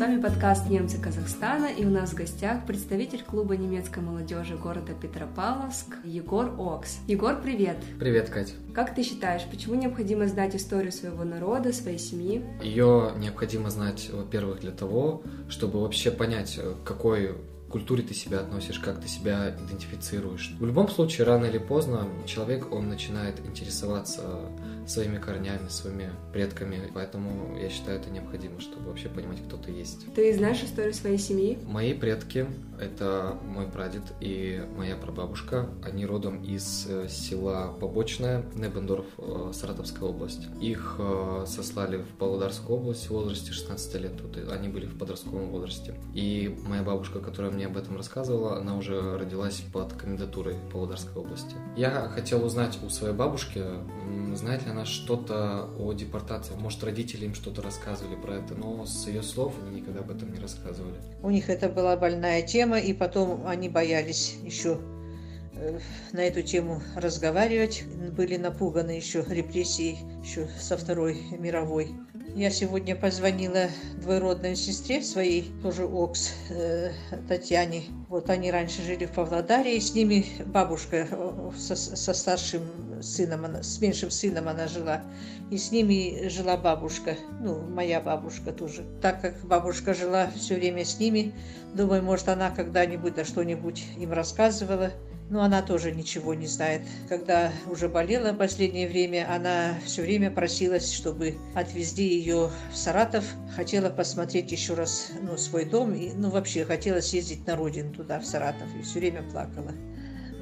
вами подкаст «Немцы Казахстана» и у нас в гостях представитель клуба немецкой молодежи города Петропавловск Егор Окс. Егор, привет! Привет, Катя! Как ты считаешь, почему необходимо знать историю своего народа, своей семьи? Ее необходимо знать, во-первых, для того, чтобы вообще понять, какой культуре ты себя относишь, как ты себя идентифицируешь. В любом случае, рано или поздно человек, он начинает интересоваться своими корнями, своими предками, поэтому я считаю это необходимо, чтобы вообще понимать, кто ты есть. Ты знаешь историю своей семьи? Мои предки — это мой прадед и моя прабабушка. Они родом из э, села Побочное, Небендорф, э, Саратовская область. Их э, сослали в Павлодарскую область в возрасте 16 лет. Тут они были в подростковом возрасте. И моя бабушка, которая мне об этом рассказывала, она уже родилась под комендатурой Павлодарской области. Я хотел узнать у своей бабушки, знает ли она что-то о депортации. Может, родители им что-то рассказывали про это, но с ее слов они никогда об этом не рассказывали. У них это была больная тема, и потом они боялись еще э, на эту тему разговаривать. Были напуганы еще репрессией еще со Второй мировой. Я сегодня позвонила двоюродной сестре своей, тоже Окс, э, Татьяне. Вот они раньше жили в Павлодаре, и с ними бабушка э, со, со старшим сыном, она, с меньшим сыном она жила. И с ними жила бабушка, ну, моя бабушка тоже. Так как бабушка жила все время с ними, думаю, может, она когда-нибудь да что-нибудь им рассказывала. Но она тоже ничего не знает. Когда уже болела в последнее время, она все время просилась, чтобы отвезли ее в Саратов. Хотела посмотреть еще раз ну, свой дом. И, ну, вообще, хотела съездить на родину туда, в Саратов. И все время плакала.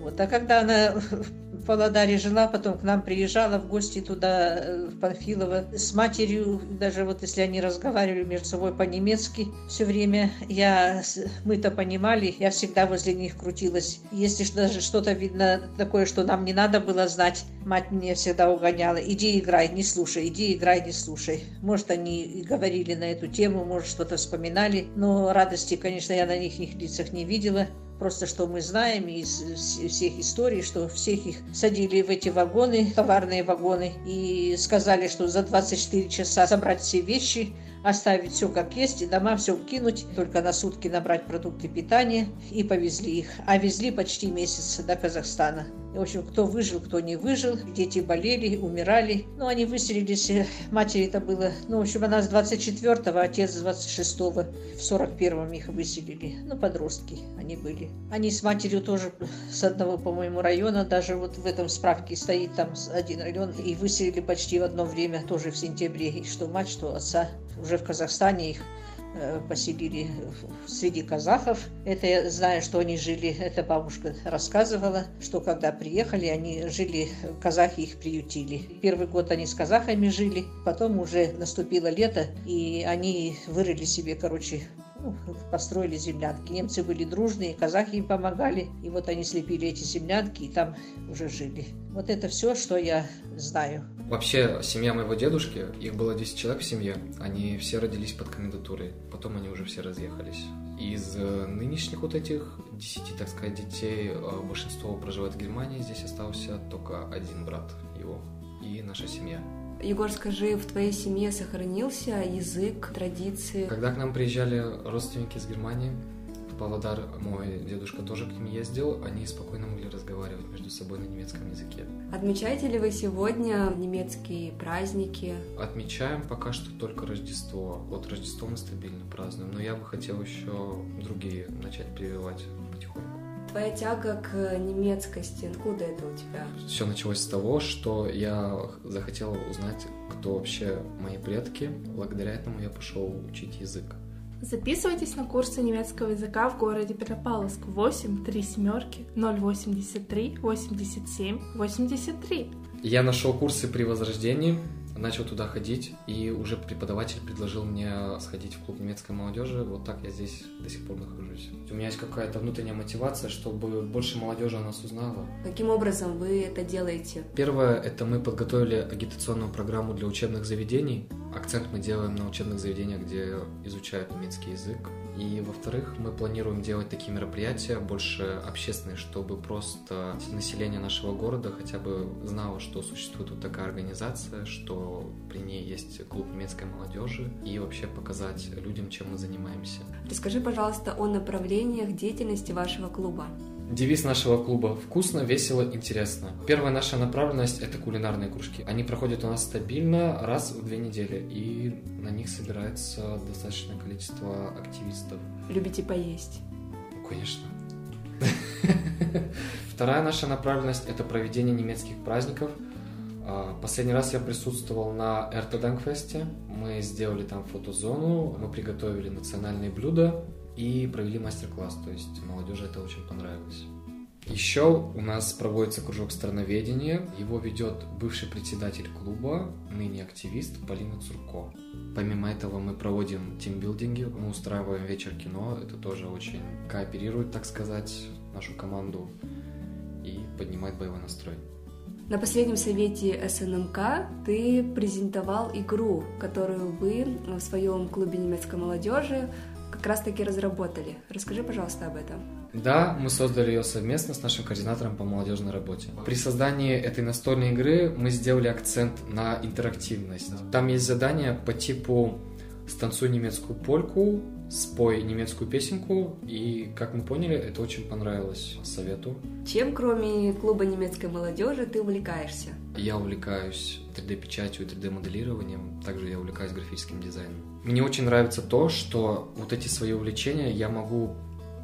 Вот. А когда она в Павлодаре жила, потом к нам приезжала в гости туда, э, в Панфилово, с матерью, даже вот если они разговаривали между собой по-немецки все время, я, мы-то понимали, я всегда возле них крутилась. Если даже что-то видно такое, что нам не надо было знать, мать меня всегда угоняла, иди играй, не слушай, иди играй, не слушай. Может, они и говорили на эту тему, может, что-то вспоминали, но радости, конечно, я на них, их лицах не видела. Просто что мы знаем из всех историй, что всех их садили в эти вагоны, товарные вагоны, и сказали, что за 24 часа собрать все вещи, оставить все как есть, и дома все кинуть, только на сутки набрать продукты питания, и повезли их. А везли почти месяц до Казахстана. В общем, кто выжил, кто не выжил. Дети болели, умирали. Ну, они выселились. Э, матери это было... Ну, в общем, она с 24-го, отец с 26-го. В 41-м их выселили. Ну, подростки они были. Они с матерью тоже с одного, по-моему, района. Даже вот в этом справке стоит там один район. И выселили почти в одно время, тоже в сентябре. И что мать, что отца. Уже в Казахстане их поселили среди казахов. Это я знаю, что они жили, эта бабушка рассказывала, что когда приехали, они жили, казахи их приютили. Первый год они с казахами жили, потом уже наступило лето, и они вырыли себе, короче, ну, построили землянки. Немцы были дружные, казахи им помогали, и вот они слепили эти землянки и там уже жили. Вот это все, что я знаю. Вообще, семья моего дедушки, их было 10 человек в семье, они все родились под комендатурой, потом они уже все разъехались. Из э, нынешних вот этих 10, так сказать, детей, э, большинство проживает в Германии, здесь остался только один брат его и наша семья. Егор, скажи, в твоей семье сохранился язык, традиции? Когда к нам приезжали родственники из Германии, Павлодар мой дедушка тоже к ним ездил, они спокойно могли разговаривать между собой на немецком языке. Отмечаете ли вы сегодня немецкие праздники? Отмечаем пока что только Рождество. Вот Рождество мы стабильно празднуем, но я бы хотел еще другие начать прививать потихоньку. Твоя тяга к немецкости, откуда это у тебя? Все началось с того, что я захотел узнать, кто вообще мои предки. Благодаря этому я пошел учить язык. Записывайтесь на курсы немецкого языка в городе Петропавловск 8 3 семерки 083 87 83. Я нашел курсы при возрождении начал туда ходить, и уже преподаватель предложил мне сходить в клуб немецкой молодежи. Вот так я здесь до сих пор нахожусь. У меня есть какая-то внутренняя мотивация, чтобы больше молодежи о нас узнала. Каким образом вы это делаете? Первое, это мы подготовили агитационную программу для учебных заведений акцент мы делаем на учебных заведениях, где изучают немецкий язык. И, во-вторых, мы планируем делать такие мероприятия больше общественные, чтобы просто население нашего города хотя бы знало, что существует вот такая организация, что при ней есть клуб немецкой молодежи, и вообще показать людям, чем мы занимаемся. Расскажи, пожалуйста, о направлениях деятельности вашего клуба. Девиз нашего клуба «Вкусно, весело, интересно». Первая наша направленность – это кулинарные кружки. Они проходят у нас стабильно раз в две недели, и на них собирается достаточное количество активистов. Любите поесть? Ну, конечно. Вторая наша направленность – это проведение немецких праздников. А, последний раз я присутствовал на Эртеданкфесте. Мы сделали там фотозону, мы приготовили национальные блюда, и провели мастер-класс, то есть молодежи это очень понравилось. Еще у нас проводится кружок страноведения. Его ведет бывший председатель клуба, ныне активист Полина Цурко. Помимо этого мы проводим тимбилдинги, мы устраиваем вечер кино. Это тоже очень кооперирует, так сказать, нашу команду и поднимает боевой настрой. На последнем совете СНМК ты презентовал игру, которую вы в своем клубе немецкой молодежи как раз-таки разработали. Расскажи, пожалуйста, об этом. Да, мы создали ее совместно с нашим координатором по молодежной работе. При создании этой настольной игры мы сделали акцент на интерактивность. Там есть задания по типу «Станцуй немецкую польку», «Спой немецкую песенку», и, как мы поняли, это очень понравилось совету. Чем, кроме клуба немецкой молодежи, ты увлекаешься? Я увлекаюсь 3D-печатью и 3D-моделированием, также я увлекаюсь графическим дизайном. Мне очень нравится то, что вот эти свои увлечения я могу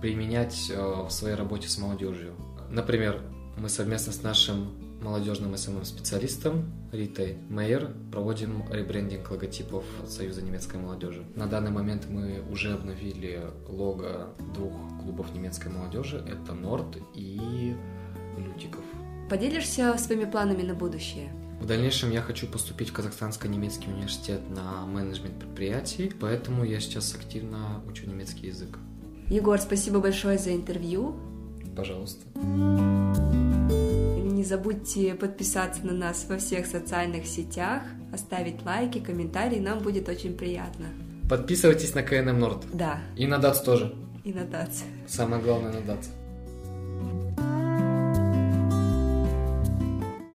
применять э, в своей работе с молодежью. Например, мы совместно с нашим молодежным СММ-специалистом Ритой Мейер проводим ребрендинг логотипов Союза немецкой молодежи. На данный момент мы уже обновили лого двух клубов немецкой молодежи. Это Норд и Лютиков. Поделишься своими планами на будущее? В дальнейшем я хочу поступить в Казахстанский-немецкий университет на менеджмент предприятий, поэтому я сейчас активно учу немецкий язык. Егор, спасибо большое за интервью. Пожалуйста. Не забудьте подписаться на нас во всех социальных сетях, оставить лайки, комментарии, нам будет очень приятно. Подписывайтесь на КНМ Норд. Да. И на ДАЦ тоже. И на ДАЦ. Самое главное на ДАЦ.